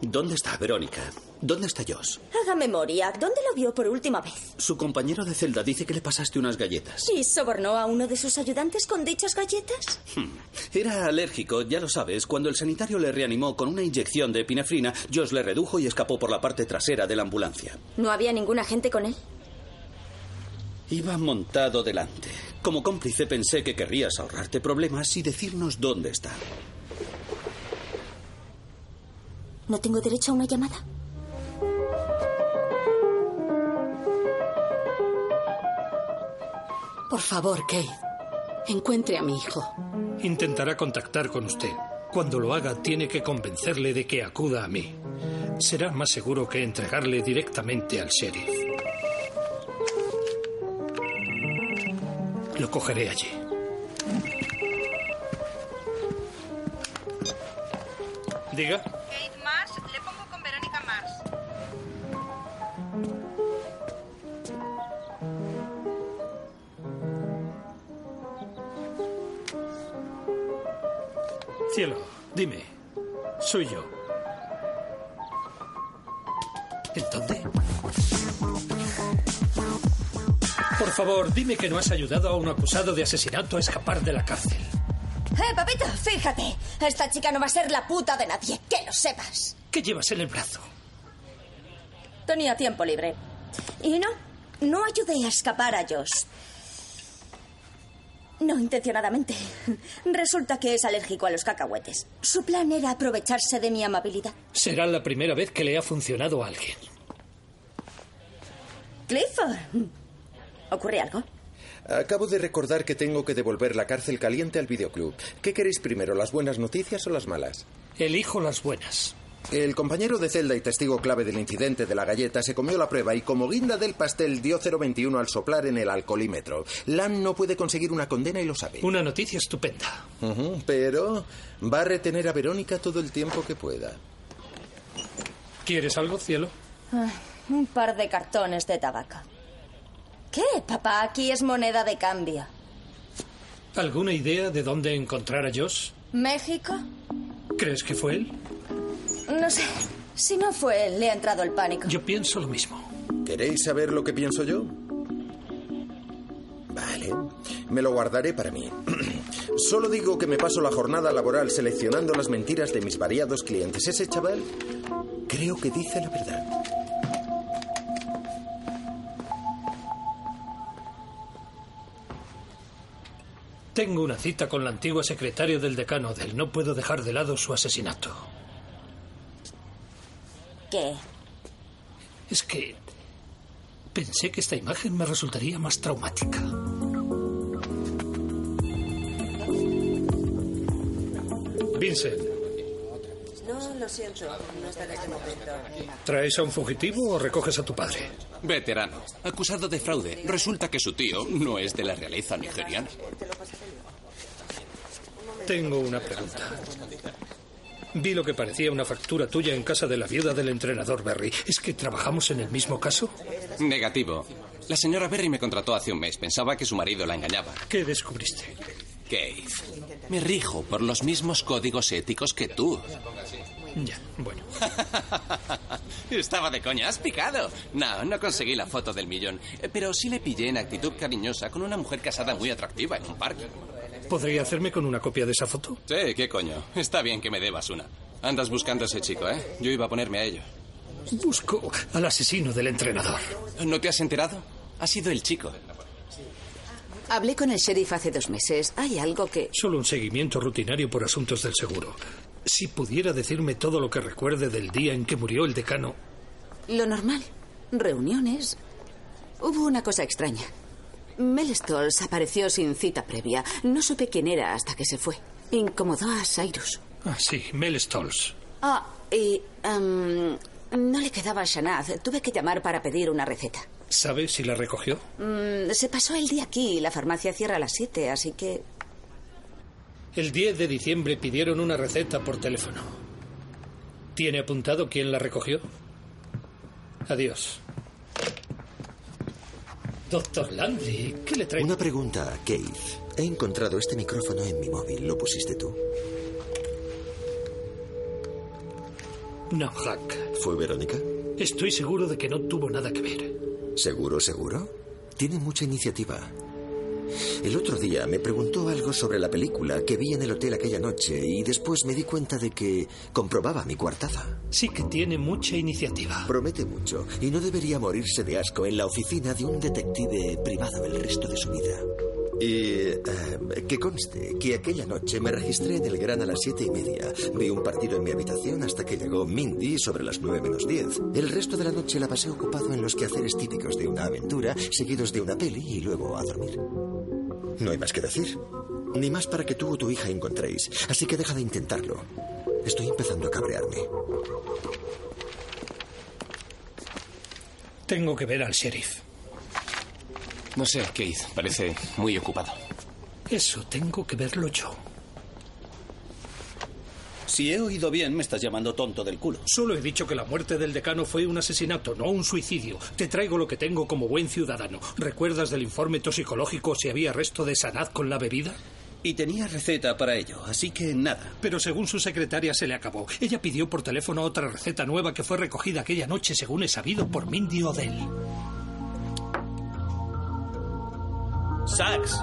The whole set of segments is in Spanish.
¿Dónde está Verónica? ¿Dónde está Josh? Haga memoria. ¿Dónde lo vio por última vez? Su compañero de celda dice que le pasaste unas galletas. ¿Y sobornó a uno de sus ayudantes con dichas galletas? Hmm. Era alérgico, ya lo sabes. Cuando el sanitario le reanimó con una inyección de epinefrina, Josh le redujo y escapó por la parte trasera de la ambulancia. ¿No había ningún agente con él? Iba montado delante. Como cómplice pensé que querrías ahorrarte problemas y decirnos dónde está. ¿No tengo derecho a una llamada? Por favor, Kate, encuentre a mi hijo. Intentará contactar con usted. Cuando lo haga, tiene que convencerle de que acuda a mí. Será más seguro que entregarle directamente al sheriff. Lo cogeré allí. Diga. Cielo, dime. Soy yo. ¿En dónde? Por favor, dime que no has ayudado a un acusado de asesinato a escapar de la cárcel. ¡Eh, papito! Fíjate. Esta chica no va a ser la puta de nadie. Que lo sepas. ¿Qué llevas en el brazo? Tenía tiempo libre. Y no, no ayudé a escapar a Josh. No intencionadamente. Resulta que es alérgico a los cacahuetes. Su plan era aprovecharse de mi amabilidad. Será la primera vez que le ha funcionado a alguien. Clifford. ¿Ocurre algo? Acabo de recordar que tengo que devolver la cárcel caliente al videoclub. ¿Qué queréis primero, las buenas noticias o las malas? Elijo las buenas. El compañero de celda y testigo clave del incidente de la galleta se comió la prueba y como guinda del pastel dio 0,21 al soplar en el alcoholímetro. Lam no puede conseguir una condena y lo sabe. Una noticia estupenda. Pero va a retener a Verónica todo el tiempo que pueda. ¿Quieres algo, cielo? Ah, un par de cartones de tabaco. ¿Qué, papá? Aquí es moneda de cambio. ¿Alguna idea de dónde encontrar a Josh? ¿México? ¿Crees que fue él? No sé. Si no fue él, le ha entrado el pánico. Yo pienso lo mismo. ¿Queréis saber lo que pienso yo? Vale, me lo guardaré para mí. Solo digo que me paso la jornada laboral seleccionando las mentiras de mis variados clientes. Ese chaval creo que dice la verdad. Tengo una cita con la antigua secretaria del decano del No puedo dejar de lado su asesinato. ¿Qué? Es que pensé que esta imagen me resultaría más traumática. Vincent, No, lo siento. No está en este momento. ¿traes a un fugitivo o recoges a tu padre? Veterano, acusado de fraude. Resulta que su tío no es de la realeza nigeriana. Tengo una pregunta. Vi lo que parecía una factura tuya en casa de la viuda del entrenador Berry. ¿Es que trabajamos en el mismo caso? Negativo. La señora Berry me contrató hace un mes. Pensaba que su marido la engañaba. ¿Qué descubriste? Keith, me rijo por los mismos códigos éticos que tú. Ya, bueno. Estaba de coña, has picado. No, no conseguí la foto del millón. Eh, Pero sí le pillé en actitud cariñosa con una mujer casada muy atractiva en un parque. ¿Podría hacerme con una copia de esa foto? Sí, qué coño. Está bien que me debas una. Andas buscando a ese chico, ¿eh? Yo iba a ponerme a ello. Busco al asesino del entrenador. ¿No te has enterado? Ha sido el chico. Hablé con el sheriff hace dos meses. Hay algo que... Solo un seguimiento rutinario por asuntos del seguro. Si pudiera decirme todo lo que recuerde del día en que murió el decano. Lo normal. Reuniones. Hubo una cosa extraña. Mel Stolz apareció sin cita previa. No supe quién era hasta que se fue. Incomodó a Cyrus. Ah, sí, Mel Stolz. Ah, y... em, no le quedaba a Shanaz. Tuve que llamar para pedir una receta. ¿Sabe si la recogió? Mm, se pasó el día aquí y la farmacia cierra a las 7, así que... El 10 de diciembre pidieron una receta por teléfono. ¿Tiene apuntado quién la recogió? Adiós. Doctor Landry, ¿qué le trae? Una pregunta, Keith. He encontrado este micrófono en mi móvil. ¿Lo pusiste tú? No, Hank. ¿Fue Verónica? Estoy seguro de que no tuvo nada que ver. ¿Seguro, seguro? Tiene mucha iniciativa. El otro día me preguntó algo sobre la película que vi en el hotel aquella noche y después me di cuenta de que comprobaba mi coartada. Sí que tiene mucha iniciativa. Promete mucho y no debería morirse de asco en la oficina de un detective privado el resto de su vida. Y eh, que conste que aquella noche me registré en el Gran a las siete y media. Vi un partido en mi habitación hasta que llegó Mindy sobre las nueve menos diez. El resto de la noche la pasé ocupado en los quehaceres típicos de una aventura, seguidos de una peli y luego a dormir. No hay más que decir. Ni más para que tú o tu hija encontréis. Así que deja de intentarlo. Estoy empezando a cabrearme. Tengo que ver al sheriff. No sé, Keith. Parece muy ocupado. Eso tengo que verlo yo. Si he oído bien, me estás llamando tonto del culo. Solo he dicho que la muerte del decano fue un asesinato, no un suicidio. Te traigo lo que tengo como buen ciudadano. ¿Recuerdas del informe toxicológico si había resto de sanaz con la bebida? Y tenía receta para ello, así que nada. Pero según su secretaria se le acabó. Ella pidió por teléfono otra receta nueva que fue recogida aquella noche, según es sabido, por Mindy Odell. Sax.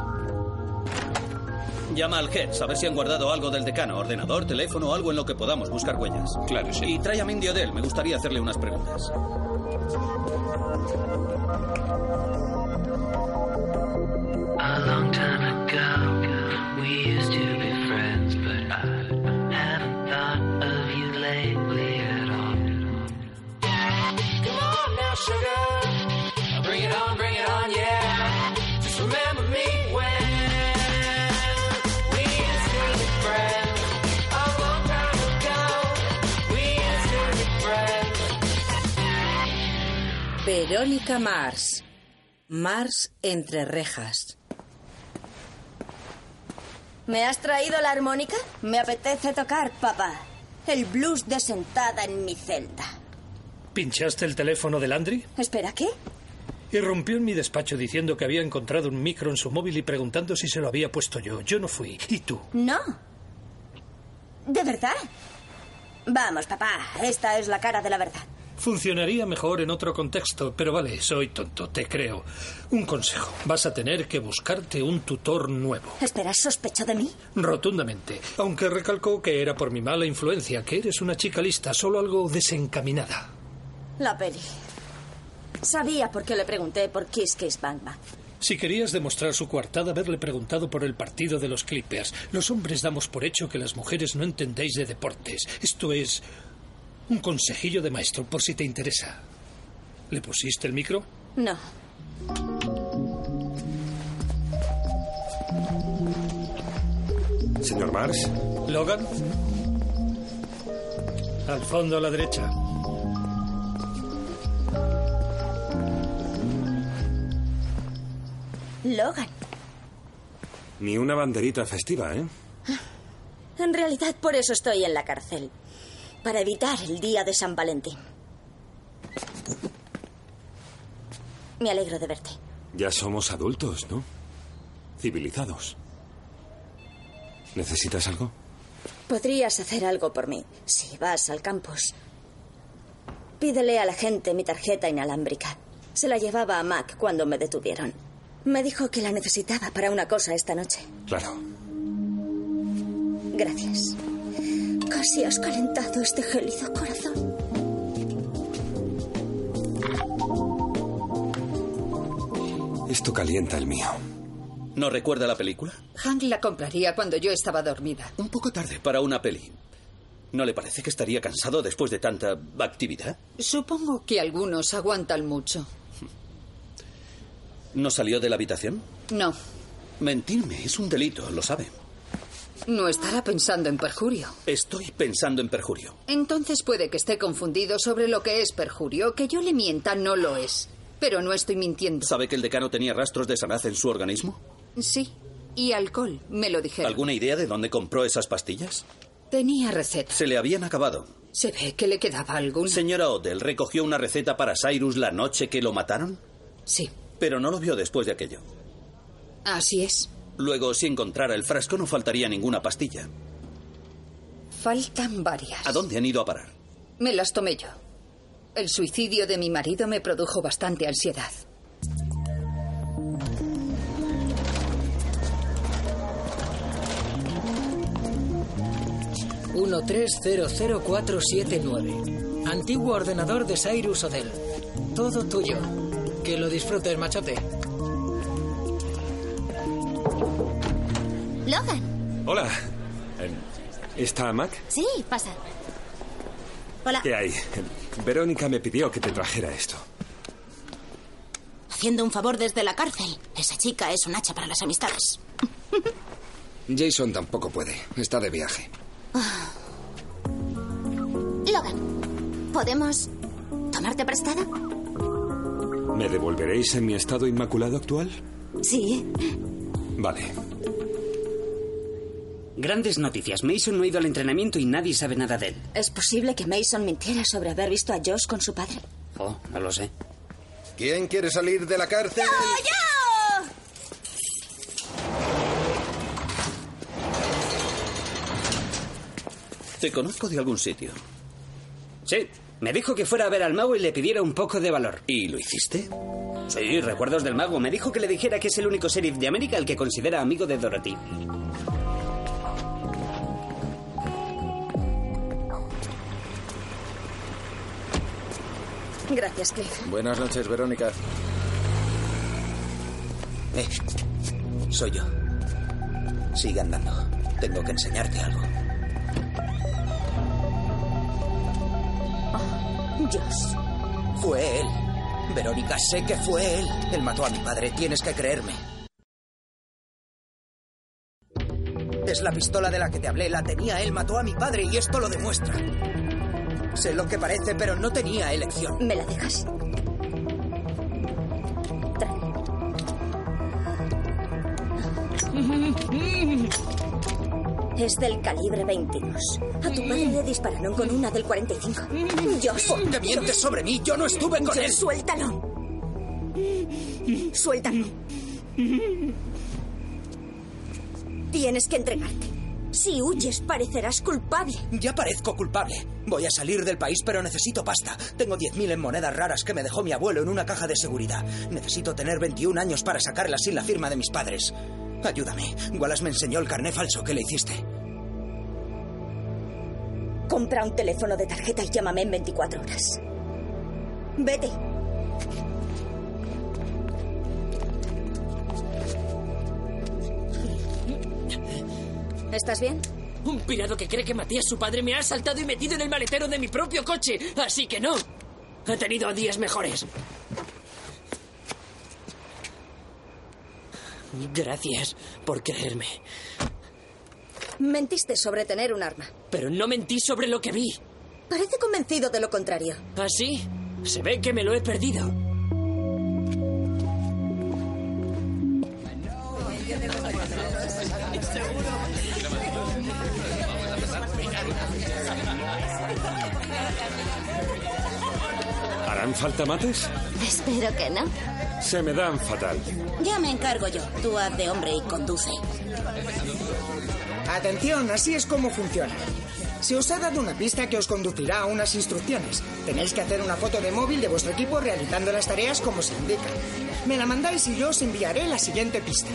Llama al Heads a ver si han guardado algo del decano, ordenador, teléfono, algo en lo que podamos buscar huellas. Claro, sí. Y trae a Mindy Odell, me gustaría hacerle unas preguntas. A long time Verónica Mars. Mars entre rejas. ¿Me has traído la armónica? Me apetece tocar, papá. El blues de sentada en mi celda. ¿Pinchaste el teléfono de Landry? Espera, ¿qué? Irrumpió en mi despacho diciendo que había encontrado un micro en su móvil y preguntando si se lo había puesto yo. Yo no fui. ¿Y tú? No. ¿De verdad? Vamos, papá. Esta es la cara de la verdad. Funcionaría mejor en otro contexto, pero vale, soy tonto, te creo. Un consejo, vas a tener que buscarte un tutor nuevo. ¿Esperas sospecho de mí? Rotundamente, aunque recalcó que era por mi mala influencia, que eres una chica lista, solo algo desencaminada. La peli. Sabía por qué le pregunté por Kiss Kiss Bang Bang. Si querías demostrar su coartada, haberle preguntado por el partido de los Clippers. Los hombres damos por hecho que las mujeres no entendéis de deportes. Esto es un consejillo de maestro, por si te interesa. ¿Le pusiste el micro? No. Señor Mars, ¿Logan? Al fondo a la derecha. Logan. ni una banderita festiva, ¿eh? En realidad por eso estoy en la cárcel. Para evitar el día de San Valentín. Me alegro de verte. Ya somos adultos, ¿no? Civilizados. ¿Necesitas algo? Podrías hacer algo por mí si vas al campus. Pídele a la gente mi tarjeta inalámbrica. Se la llevaba a Mac cuando me detuvieron. Me dijo que la necesitaba para una cosa esta noche. Claro. Gracias. Casi has calentado este gélido corazón. Esto calienta el mío. ¿No recuerda la película? Hank la compraría cuando yo estaba dormida. Un poco tarde para una peli. ¿No le parece que estaría cansado después de tanta actividad? Supongo que algunos aguantan mucho. ¿No salió de la habitación? No, Mentirme es un delito, lo sabe. No estará pensando en perjurio. Estoy pensando en perjurio. Entonces puede que esté confundido sobre lo que es perjurio. Que yo le mienta no lo es. Pero no estoy mintiendo. ¿Sabe que el decano tenía rastros de sanaz en su organismo? Sí. Y alcohol, me lo dijeron. ¿Alguna idea de dónde compró esas pastillas? Tenía receta. Se le habían acabado. Se ve que le quedaba alguna. Señora Odell, ¿recogió una receta para Cyrus la noche que lo mataron? Sí. Pero no lo vio después de aquello. Así es. Luego, si encontrara el frasco, no faltaría ninguna pastilla. Faltan varias. ¿A dónde han ido a parar? Me las tomé yo. El suicidio de mi marido me produjo bastante ansiedad. nueve. Antiguo ordenador de Cyrus Odell. Todo tuyo. Que lo disfrutes, machote. Logan. Hola. Eh, ¿Está Mac? Sí, pasa. Hola. ¿Qué hay? Verónica me pidió que te trajera esto. Haciendo un favor desde la cárcel. Esa chica es un hacha para las amistades. Jason tampoco puede. Está de viaje. Logan, ¿podemos tomarte prestada? ¿Me devolveréis en mi estado inmaculado actual? Sí. Vale. Grandes noticias. Mason no ha ido al entrenamiento y nadie sabe nada de él. ¿Es posible que Mason mintiera sobre haber visto a Josh con su padre? Oh, no lo sé. ¿Quién quiere salir de la cárcel? ¡Yo! Te conozco de algún sitio. Sí, me dijo que fuera a ver al mago y le pidiera un poco de valor. ¿Y lo hiciste? Sí, recuerdos del mago. Me dijo que le dijera que es el único sheriff de América al que considera amigo de Dorothy. Gracias, Cliff. Buenas noches, Verónica. Eh, soy yo. Sigue andando. Tengo que enseñarte algo. Josh. Fue él. Verónica, sé que fue él. Él mató a mi padre. Tienes que creerme. Es la pistola de la que te hablé. La tenía él. Mató a mi padre y esto lo demuestra. Sé lo que parece, pero no tenía elección. ¿Me la dejas? Es del calibre 22. A tu padre le dispararon con una del 45. Josh. ¿Por qué mientes sobre mí? Yo no estuve con Josh, él. Suéltalo. Suéltalo. Tienes que entregarte. Si huyes, parecerás culpable. Ya parezco culpable. Voy a salir del país, pero necesito pasta. Tengo 10.000 en monedas raras que me dejó mi abuelo en una caja de seguridad. Necesito tener 21 años para sacarlas sin la firma de mis padres. Ayúdame. Wallace me enseñó el carné falso que le hiciste. Compra un teléfono de tarjeta y llámame en 24 horas. Vete. ¿Estás bien? Un pirado que cree que maté a su padre me ha asaltado y metido en el maletero de mi propio coche. Así que no. He tenido días mejores. Gracias por creerme. Mentiste sobre tener un arma. Pero no mentí sobre lo que vi. Parece convencido de lo contrario. ¿Así? Se ve que me lo he perdido. ¿Harán falta mates? Espero que no. Se me dan fatal. Ya me encargo yo. Tú haz de hombre y conduce. Atención, así es como funciona. Se os ha dado una pista que os conducirá a unas instrucciones. Tenéis que hacer una foto de móvil de vuestro equipo realizando las tareas como se indica. Me la mandáis y yo os enviaré la siguiente pista.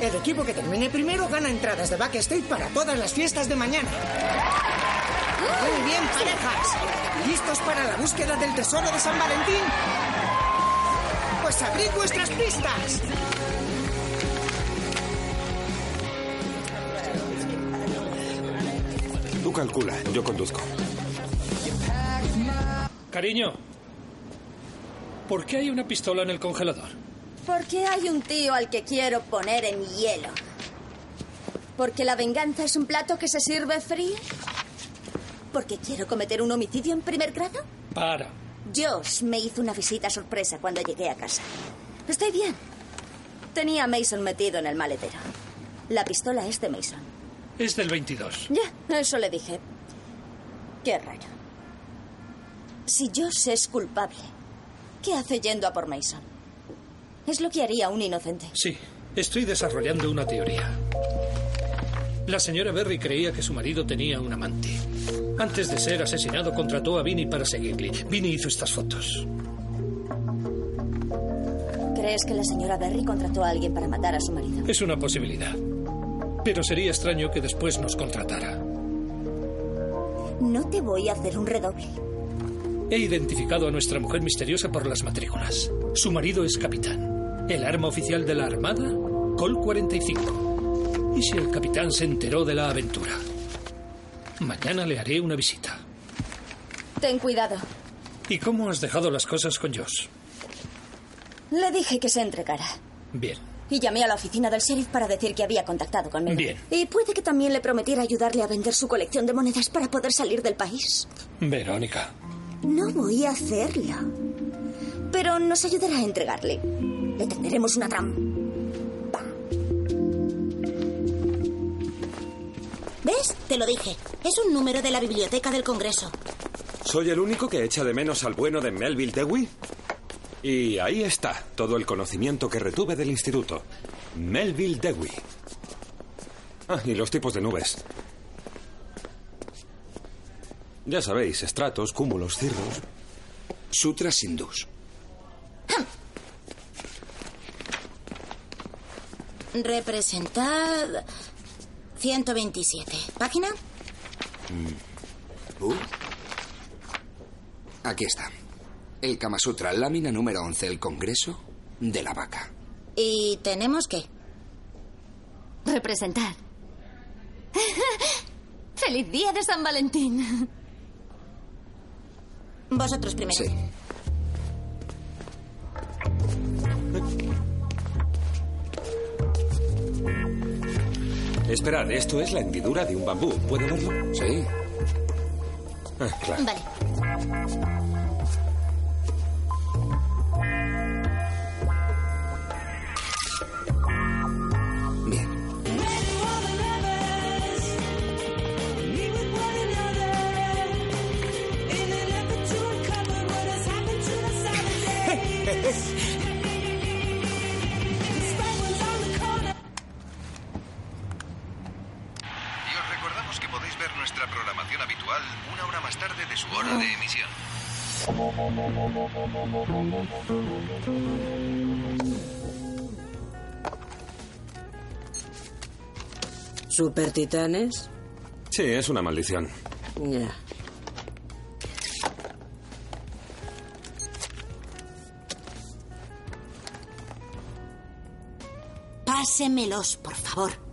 El equipo que termine primero gana entradas de backstage para todas las fiestas de mañana. Muy bien, parejas. ¿Listos para la búsqueda del tesoro de San Valentín? Pues abrid vuestras pistas. Tú calcula, yo conduzco. Cariño, ¿por qué hay una pistola en el congelador? Porque hay un tío al que quiero poner en hielo. Porque la venganza es un plato que se sirve frío. Porque quiero cometer un homicidio en primer grado. Para. Josh me hizo una visita sorpresa cuando llegué a casa. Estoy bien. Tenía a Mason metido en el maletero. La pistola es de Mason. Es del 22. Ya, eso le dije. Qué raro. Si Josh es culpable, ¿qué hace yendo a por Mason? Es lo que haría un inocente. Sí, estoy desarrollando una teoría. La señora Berry creía que su marido tenía un amante. Antes de ser asesinado, contrató a Vinny para seguirle. Vinny hizo estas fotos. ¿Crees que la señora Berry contrató a alguien para matar a su marido? Es una posibilidad. Pero sería extraño que después nos contratara. No te voy a hacer un redoble. He identificado a nuestra mujer misteriosa por las matrículas. Su marido es capitán. El arma oficial de la Armada, Col 45. ¿Y si el capitán se enteró de la aventura? Mañana le haré una visita. Ten cuidado. ¿Y cómo has dejado las cosas con Josh? Le dije que se entregara. Bien. Y llamé a la oficina del sheriff para decir que había contactado conmigo. Bien. Y puede que también le prometiera ayudarle a vender su colección de monedas para poder salir del país. Verónica. No voy a hacerlo. Pero nos ayudará a entregarle. Le tenderemos una trampa. ¿Ves? Te lo dije. Es un número de la biblioteca del Congreso. ¿Soy el único que echa de menos al bueno de Melville Dewey? Y ahí está, todo el conocimiento que retuve del instituto. Melville Dewey. Ah, y los tipos de nubes. Ya sabéis, estratos, cúmulos, cirros. Sutras hindús. Representad 127. ¿Página? Mm. Uh. Aquí está. El Kama Sutra, lámina número 11, el Congreso de la Vaca. ¿Y tenemos qué? Representar. ¡Feliz día de San Valentín! Vosotros primero. Sí. Esperad, esto es la hendidura de un bambú. ¿Puedo verlo? Sí. Ah, claro. Vale. ¿Super titanes? Sí, es una maldición. Ya. Pásemelos, por favor.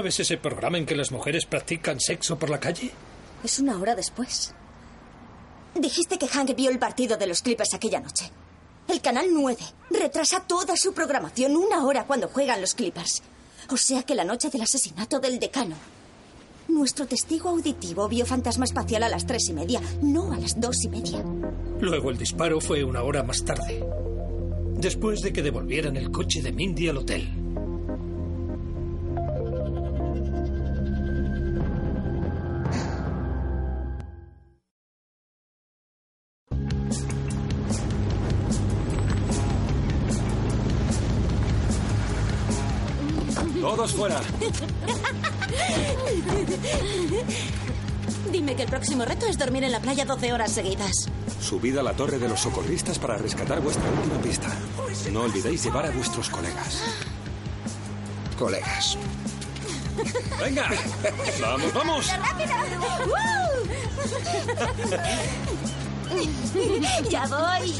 ¿No ves ese programa en que las mujeres practican sexo por la calle? Es una hora después. Dijiste que Hank vio el partido de los Clippers aquella noche. El canal 9 retrasa toda su programación una hora cuando juegan los Clippers. O sea que la noche del asesinato del decano. Nuestro testigo auditivo vio fantasma espacial a las tres y media, no a las dos y media. Luego el disparo fue una hora más tarde. Después de que devolvieran el coche de Mindy al hotel. Todos fuera. Dime que el próximo reto es dormir en la playa 12 horas seguidas. Subid a la torre de los socorristas para rescatar vuestra última pista. No olvidéis llevar a vuestros colegas. Colegas. ¡Venga! ¡Vamos, vamos! ya voy.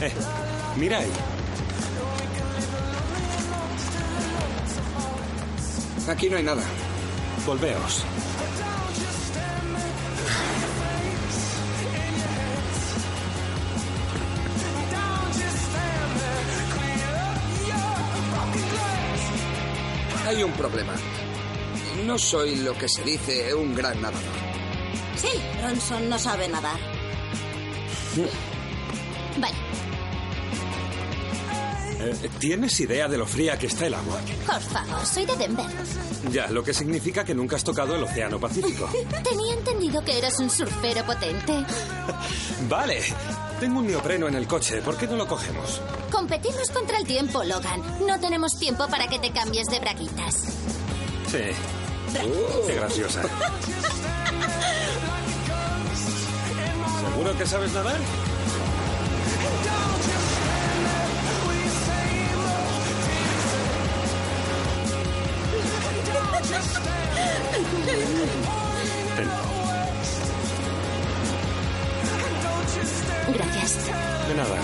Eh, mira ahí. Aquí no hay nada. Volveos. Hay un problema. No soy lo que se dice un gran nadador. Sí, pero Johnson no sabe nadar. ¿Tienes idea de lo fría que está el agua? por favor, soy de Denver. Ya, lo que significa que nunca has tocado el Océano Pacífico. Tenía entendido que eras un surfero potente. Vale. Tengo un neopreno en el coche. ¿Por qué no lo cogemos? Competimos contra el tiempo, Logan. No tenemos tiempo para que te cambies de braguitas. Sí. Qué graciosa. ¿Seguro que sabes nadar? Ten. Gracias. De nada.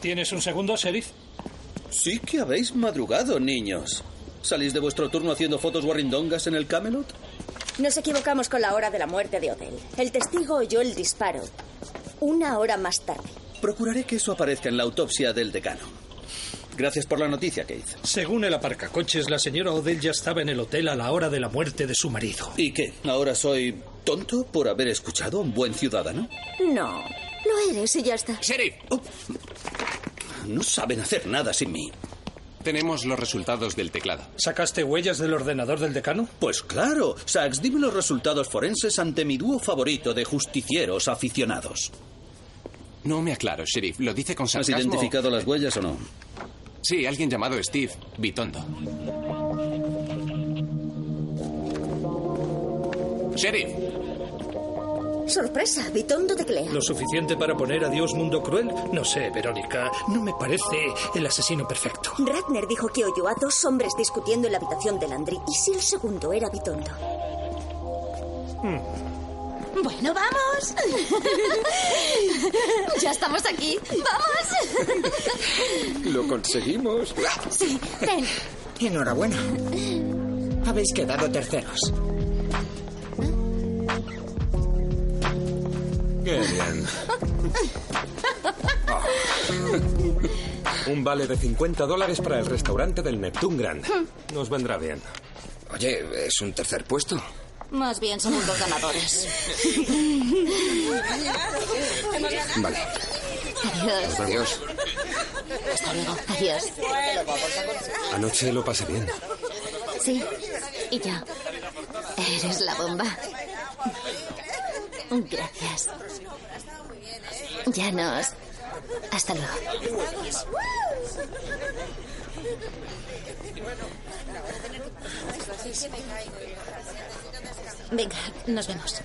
¿Tienes un segundo, sheriff? Sí que habéis madrugado, niños. ¿Salís de vuestro turno haciendo fotos guarrindongas en el Camelot? Nos equivocamos con la hora de la muerte de Odell. El testigo oyó el disparo una hora más tarde. Procuraré que eso aparezca en la autopsia del decano. Gracias por la noticia, Keith. Según el aparcacoches, la señora Odell ya estaba en el hotel a la hora de la muerte de su marido. ¿Y qué? ¿Ahora soy tonto por haber escuchado a un buen ciudadano? No, lo eres y ya está. ¡Sheriff! No saben hacer nada sin mí. Tenemos los resultados del teclado. ¿Sacaste huellas del ordenador del decano? Pues claro. Sax, dime los resultados forenses ante mi dúo favorito de justicieros aficionados. No me aclaro, sheriff. ¿Lo dice con ¿Has sarcasmo? identificado las huellas o no? Sí, alguien llamado Steve Vitondo. Sheriff, Sorpresa, Vitondo teclea. ¿Lo suficiente para poner a Dios mundo cruel? No sé, Verónica. No me parece el asesino perfecto. Ratner dijo que oyó a dos hombres discutiendo en la habitación de Landry. ¿Y si el segundo era Vitondo? Bueno, vamos. ya estamos aquí. ¡Vamos! Lo conseguimos. Sí, ten. Enhorabuena. Habéis quedado terceros. Qué bien. Un vale de 50 dólares para el restaurante del Neptune Grand. Nos vendrá bien. Oye, ¿es un tercer puesto? Más bien somos los ganadores. Vale. Adiós. Adiós. Hasta luego. Adiós. Anoche lo pasé bien. Sí, y yo. Eres la bomba. Gracias. Ya nos. Hasta luego. Venga, nos vemos.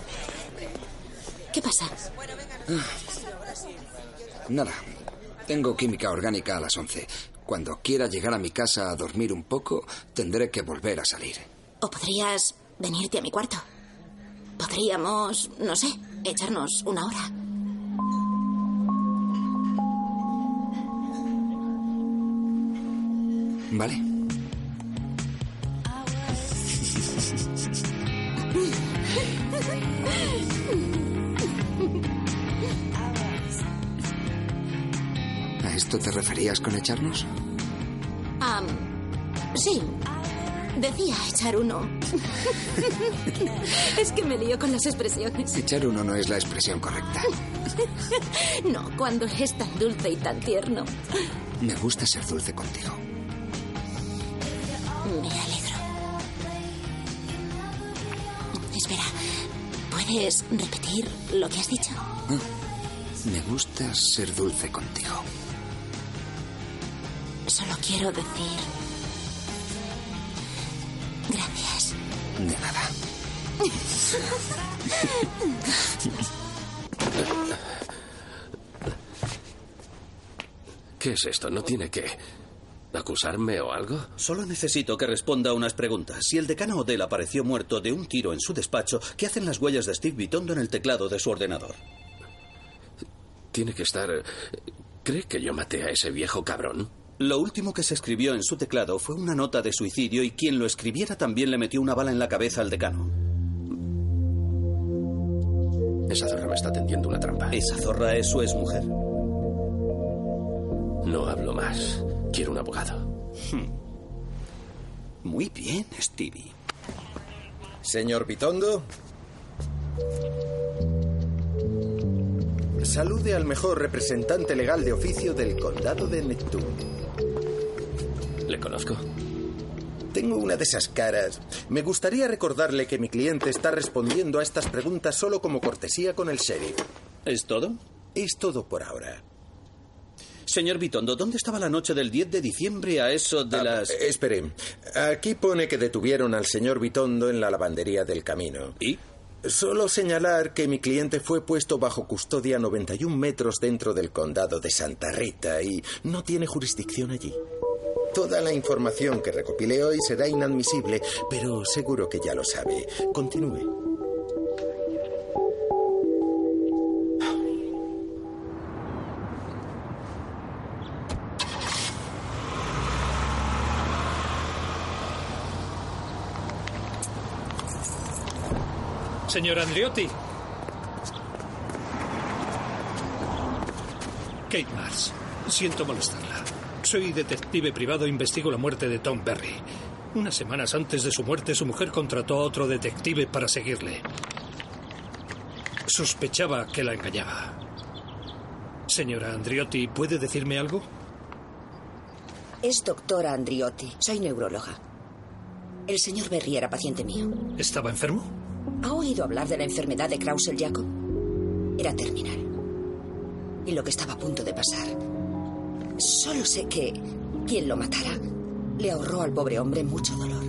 ¿Qué pasa? Nada. Tengo química orgánica a las 11. Cuando quiera llegar a mi casa a dormir un poco, tendré que volver a salir. ¿O podrías venirte a mi cuarto? Podríamos, no sé, echarnos una hora. ¿Vale? ¿A esto te referías con echarnos? Am, sí. Decía echar uno. es que me lío con las expresiones. Echar uno no es la expresión correcta. No, cuando es tan dulce y tan tierno. Me gusta ser dulce contigo. Me alegro. Espera, ¿puedes repetir lo que has dicho? Me gusta ser dulce contigo. Solo quiero decir... Gracias. De nada. ¿Qué es esto? ¿No tiene que acusarme o algo? Solo necesito que responda a unas preguntas. Si el decano Odell apareció muerto de un tiro en su despacho, ¿qué hacen las huellas de Steve Vitondo en el teclado de su ordenador? Tiene que estar... ¿Cree que yo maté a ese viejo cabrón? Lo último que se escribió en su teclado fue una nota de suicidio y quien lo escribiera también le metió una bala en la cabeza al decano. Esa zorra me está tendiendo una trampa. ¿Esa zorra es su exmujer? No hablo más. Quiero un abogado. Hmm. Muy bien, Stevie. Señor Vitondo. Salude al mejor representante legal de oficio del condado de Neptune. ¿Le conozco? Tengo una de esas caras. Me gustaría recordarle que mi cliente está respondiendo a estas preguntas solo como cortesía con el sheriff. ¿Es todo? Es todo por ahora. Señor Vitondo, ¿dónde estaba la noche del 10 de diciembre a eso de Ah, las... espere. Aquí pone que detuvieron al señor Vitondo en la lavandería del camino. ¿Y? Solo señalar que mi cliente fue puesto bajo custodia 91 metros dentro del condado de Santa Rita y no tiene jurisdicción allí. Toda la información que recopilé hoy será inadmisible, pero seguro que ya lo sabe. Continúe. Señor Andriotti. Kate Mars, siento molestarla. Soy detective privado e investigo la muerte de Tom Berry. Unas semanas antes de su muerte, su mujer contrató a otro detective para seguirle. Sospechaba que la engañaba. Señora Andriotti, ¿puede decirme algo? Es doctora Andriotti. Soy neuróloga. El señor Berry era paciente mío. ¿Estaba enfermo? ¿Ha oído hablar de la enfermedad de Krausel-Jacob? Era terminal. Y lo que estaba a punto de pasar. Solo sé que quien lo matara le ahorró al pobre hombre mucho dolor.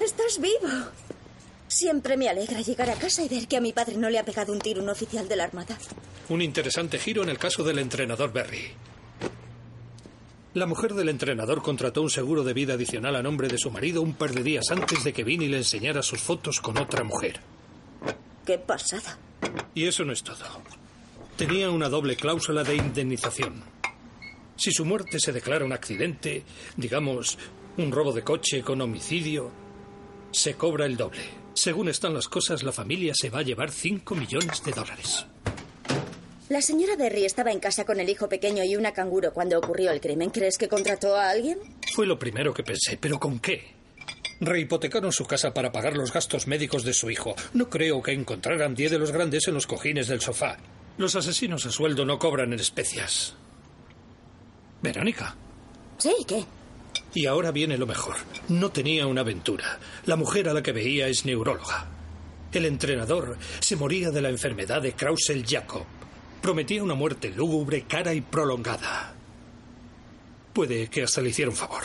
Estás vivo. Siempre me alegra llegar a casa y ver que a mi padre no le ha pegado un tiro un oficial de la Armada. Un interesante giro en el caso del entrenador Berry. La mujer del entrenador contrató un seguro de vida adicional a nombre de su marido un par de días antes de que Vinny le enseñara sus fotos con otra mujer. Qué pasada. Y eso no es todo. Tenía una doble cláusula de indemnización. Si su muerte se declara un accidente, digamos, un robo de coche con homicidio, se cobra el doble. Según están las cosas, la familia se va a llevar 5 millones de dólares. La señora Berry estaba en casa con el hijo pequeño y una canguro cuando ocurrió el crimen. ¿Crees que contrató a alguien? Fue lo primero que pensé, pero ¿con qué? Rehipotecaron su casa para pagar los gastos médicos de su hijo. No creo que encontraran 10 de los grandes en los cojines del sofá. Los asesinos a sueldo no cobran en especias. Verónica. Sí, ¿qué? Y ahora viene lo mejor. No tenía una aventura. La mujer a la que veía es neuróloga. El entrenador se moría de la enfermedad de Krausel-Jacob. Prometía una muerte lúgubre, cara y prolongada. Puede que hasta le hiciera un favor.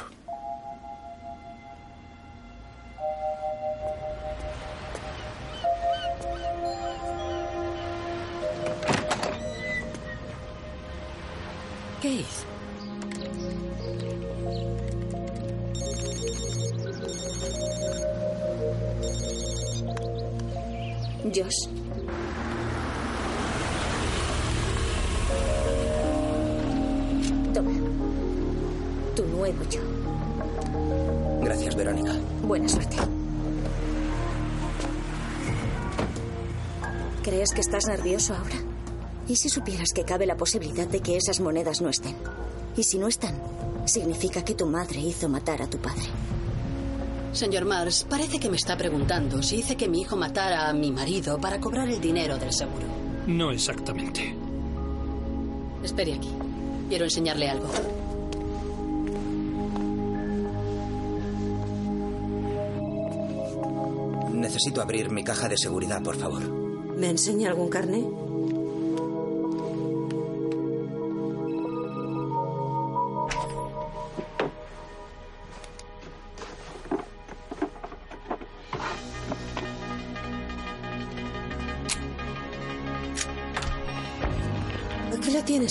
Si supieras que cabe la posibilidad de que esas monedas no estén? Y si no están, significa que tu madre hizo matar a tu padre. Señor Mars, parece que me está preguntando si hice que mi hijo matara a mi marido para cobrar el dinero del seguro. No exactamente. Espere aquí. Quiero enseñarle algo. Necesito abrir mi caja de seguridad, por favor. ¿Me enseña algún carné?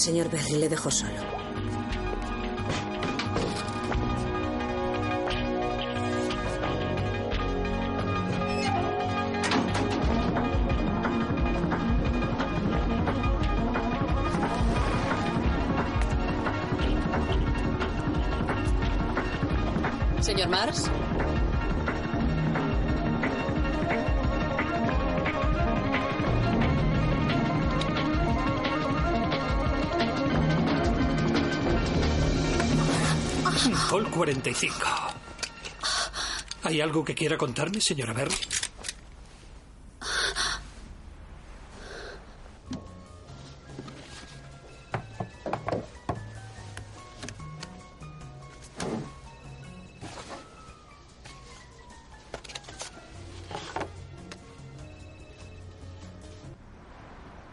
Señor Berry. Le dejo solo. 45. ¿Hay algo que quiera contarme, señora Berry?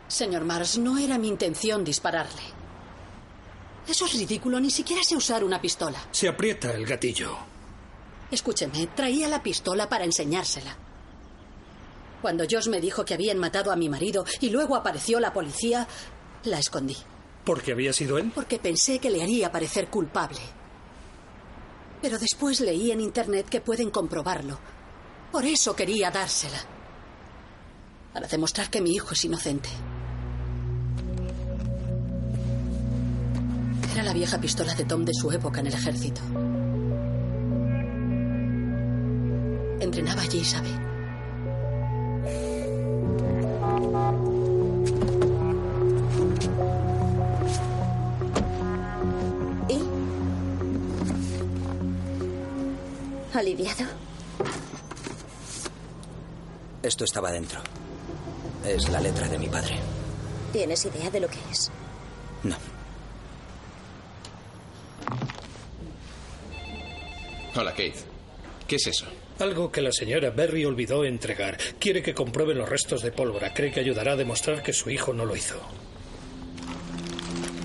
Señor Mars, no era mi intención dispararle. Eso es ridículo, ni siquiera sé usar una pistola. Se aprieta el gatillo. Escúcheme, traía la pistola para enseñársela. Cuando Josh me dijo que habían matado a mi marido y luego apareció la policía, la escondí. ¿Porque había sido él? Porque pensé que le haría parecer culpable. Pero después leí en Internet que pueden comprobarlo. Por eso quería dársela. Para demostrar que mi hijo es inocente. Era la vieja pistola de Tom de su época en el ejército. Entrenaba allí, ¿sabe? ¿Y? ¿Aliviado? Esto estaba dentro. Es la letra de mi padre. ¿Tienes idea de lo que es? No. Hola, Keith. ¿Qué es eso? Algo que la señora Berry olvidó entregar. Quiere que comprueben los restos de pólvora. Cree que ayudará a demostrar que su hijo no lo hizo.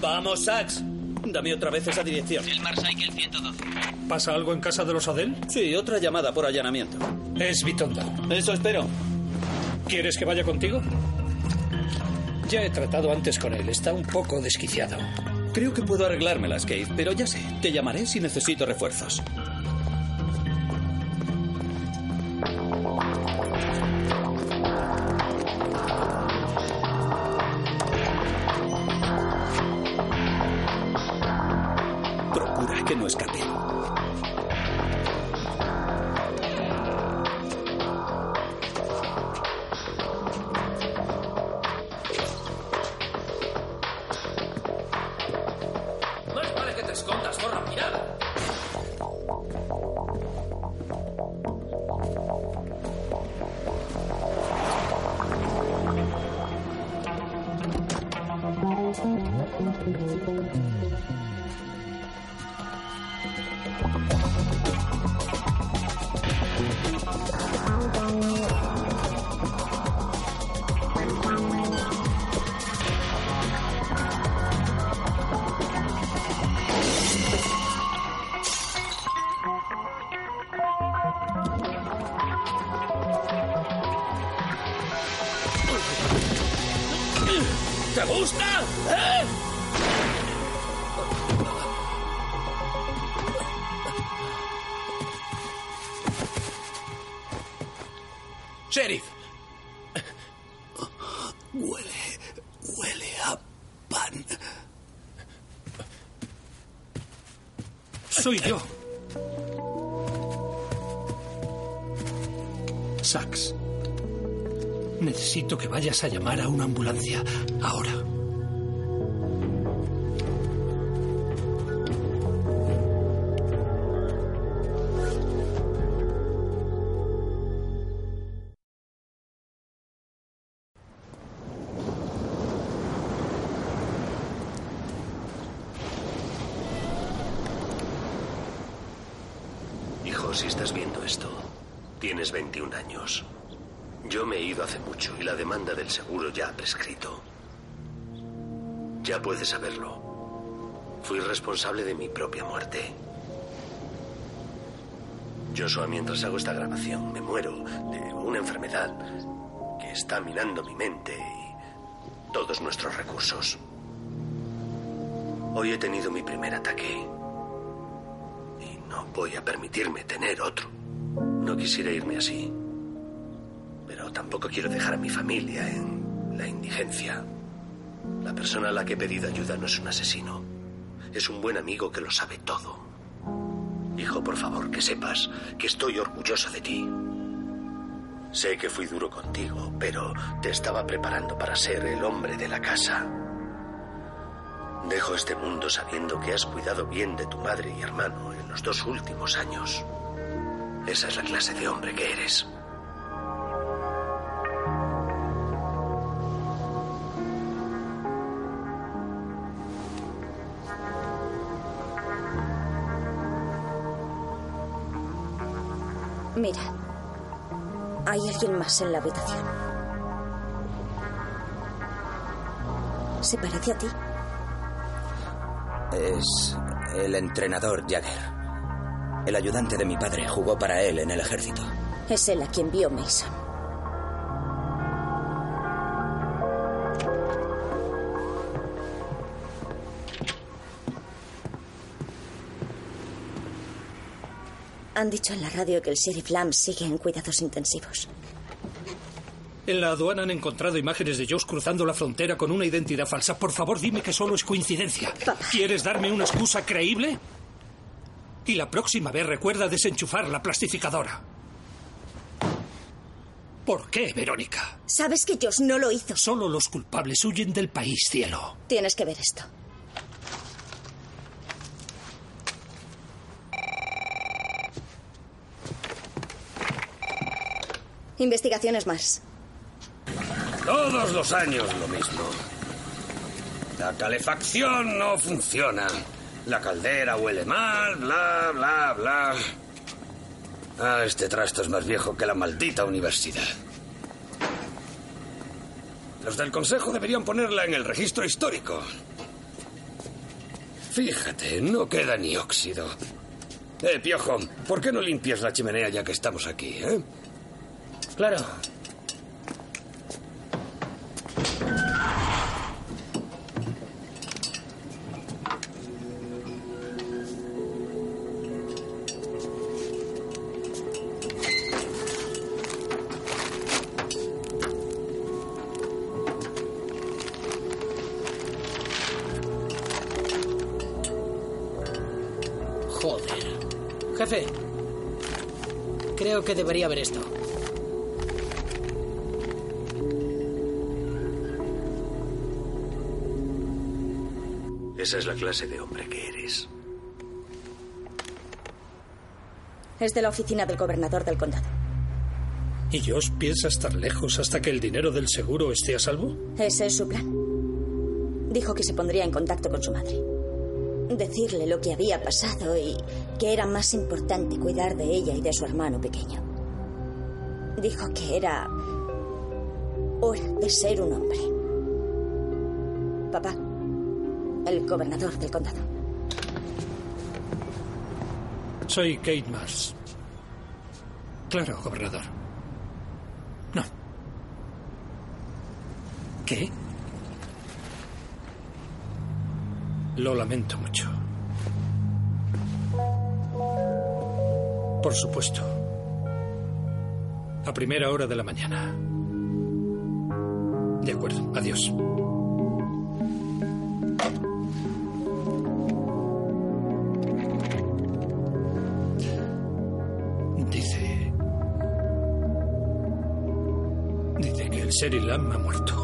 Vamos, Sax. Dame otra vez esa dirección. El Marcycle 112. ¿Pasa algo en casa de los Adel? Sí, otra llamada por allanamiento. Es Bitonda. Eso espero. ¿Quieres que vaya contigo? Ya he tratado antes con él. Está un poco desquiciado. Creo que puedo arreglármelas, Keith, pero ya sé. Te llamaré si necesito refuerzos. Sheriff. Huele. Huele a pan. Soy yo. Sax. Necesito que vayas a llamar a una ambulancia. Ahora. Viendo esto, tienes 21 años. Yo me he ido hace mucho y la demanda del seguro ya ha prescrito. Ya puedes saberlo. Fui responsable de mi propia muerte. Joshua, mientras hago esta grabación, me muero de una enfermedad que está minando mi mente y todos nuestros recursos. Hoy he tenido mi primer ataque voy a permitirme tener otro. No quisiera irme así, pero tampoco quiero dejar a mi familia en la indigencia. La persona a la que he pedido ayuda no es un asesino, es un buen amigo que lo sabe todo. Hijo, por favor, que sepas que estoy orgulloso de ti. Sé que fui duro contigo, pero te estaba preparando para ser el hombre de la casa. Dejo este mundo sabiendo que has cuidado bien de tu madre y hermano en los dos últimos años. Esa es la clase de hombre que eres. Mira, hay alguien más en la habitación. ¿Se parece a ti? Es el entrenador Jagger. El ayudante de mi padre jugó para él en el ejército. Es él a quien vio Mason. Han dicho en la radio que el sheriff Lamb sigue en cuidados intensivos. En la aduana han encontrado imágenes de Josh cruzando la frontera con una identidad falsa. Por favor, dime que solo es coincidencia. ¿Quieres darme una excusa creíble? Y la próxima vez recuerda desenchufar la plastificadora. ¿Por qué, Verónica? ¿Sabes que Josh no lo hizo? Solo los culpables huyen del país, cielo. Tienes que ver esto. Investigaciones más. Todos los años lo mismo. La calefacción no funciona. La caldera huele mal, bla, bla, bla. Ah, este trasto es más viejo que la maldita universidad. Los del consejo deberían ponerla en el registro histórico. Fíjate, no queda ni óxido. Eh, Piojo, ¿por qué no limpias la chimenea ya que estamos aquí, eh? Claro. Clase de hombre que eres. Es de la oficina del gobernador del condado. ¿Y Josh piensa estar lejos hasta que el dinero del seguro esté a salvo? Ese es su plan. Dijo que se pondría en contacto con su madre. Decirle lo que había pasado y que era más importante cuidar de ella y de su hermano pequeño. Dijo que era hora de ser un hombre. Papá, el gobernador del condado. Soy Kate Mars. Claro, gobernador. No. ¿Qué? Lo lamento mucho. Por supuesto. A primera hora de la mañana. De acuerdo. Adiós. Sheriff Lamb ha muerto.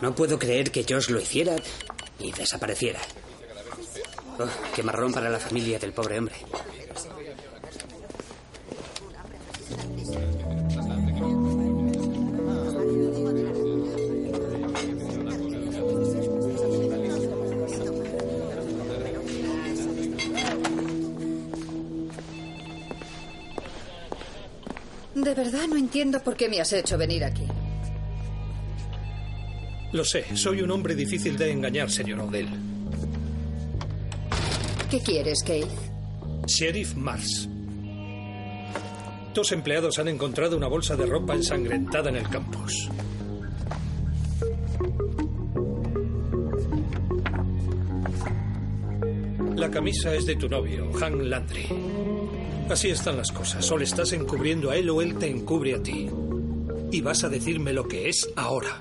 No puedo creer que Josh lo hiciera y desapareciera. Oh, qué marrón para la familia del pobre hombre. De verdad no entiendo por qué me has hecho venir aquí. Lo sé, soy un hombre difícil de engañar, señor Odell. ¿Qué quieres, Keith? Sheriff Mars. Dos empleados han encontrado una bolsa de ropa ensangrentada en el campus. La camisa es de tu novio, Hank Landry. Así están las cosas. O le estás encubriendo a él o él te encubre a ti. Y vas a decirme lo que es ahora.